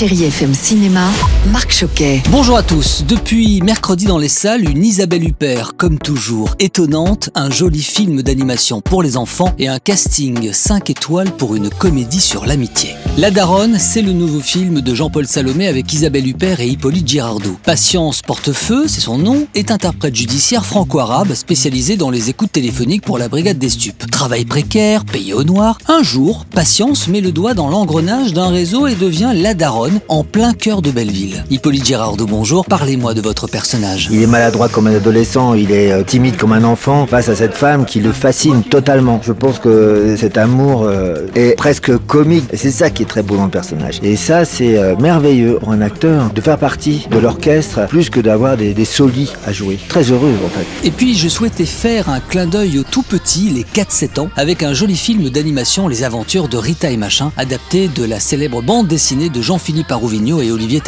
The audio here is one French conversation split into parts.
Chéri FM Cinéma, Marc Choquet. Bonjour à tous. Depuis mercredi dans les salles, une Isabelle Huppert, comme toujours, étonnante, un joli film d'animation pour les enfants et un casting 5 étoiles pour une comédie sur l'amitié. La Daronne, c'est le nouveau film de Jean-Paul Salomé avec Isabelle Huppert et Hippolyte Girardot. Patience Portefeu, c'est son nom, est interprète judiciaire franco-arabe spécialisé dans les écoutes téléphoniques pour la brigade des stupes. Travail précaire, payé au noir. Un jour, Patience met le doigt dans l'engrenage d'un réseau et devient la Daronne en plein cœur de Belleville. Hippolyte Girardot, bonjour, parlez-moi de votre personnage. Il est maladroit comme un adolescent, il est euh, timide comme un enfant face à cette femme qui le fascine totalement. Je pense que cet amour euh, est presque comique et c'est ça qui est très beau dans le personnage. Et ça, c'est euh, merveilleux pour un acteur de faire partie de l'orchestre plus que d'avoir des, des solis à jouer. Très heureux en fait. Et puis je souhaitais faire un clin d'œil aux tout petits, les 4-7 ans, avec un joli film d'animation Les aventures de Rita et Machin, adapté de la célèbre bande dessinée de Jean-Philippe Arouvigno et Olivier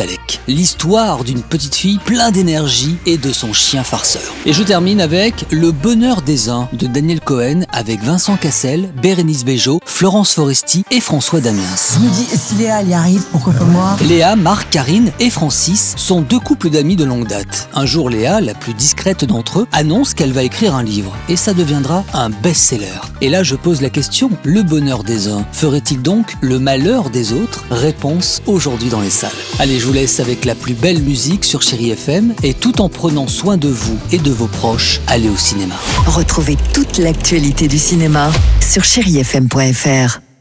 L'histoire d'une petite fille plein d'énergie et de son chien farceur. Et je termine avec Le bonheur des uns de Daniel Cohen avec Vincent Cassel, Bérénice Bejo, Florence Foresti et François Damiens. Je me dis, si Léa y arrive, pourquoi pas moi? Léa, Marc, Karine et Francis sont deux couples d'amis de longue date. Un jour, Léa, la plus discrète d'entre eux, annonce qu'elle va écrire un livre et ça deviendra un best-seller. Et là, je pose la question, le bonheur des uns ferait-il donc le malheur des autres? Réponse aujourd'hui dans les salles. Allez, je vous laisse avec la plus belle musique sur Chéri FM et tout en prenant soin de vous et de vos proches, allez au cinéma. Retrouvez toute l'actualité du cinéma sur chérifm.fr.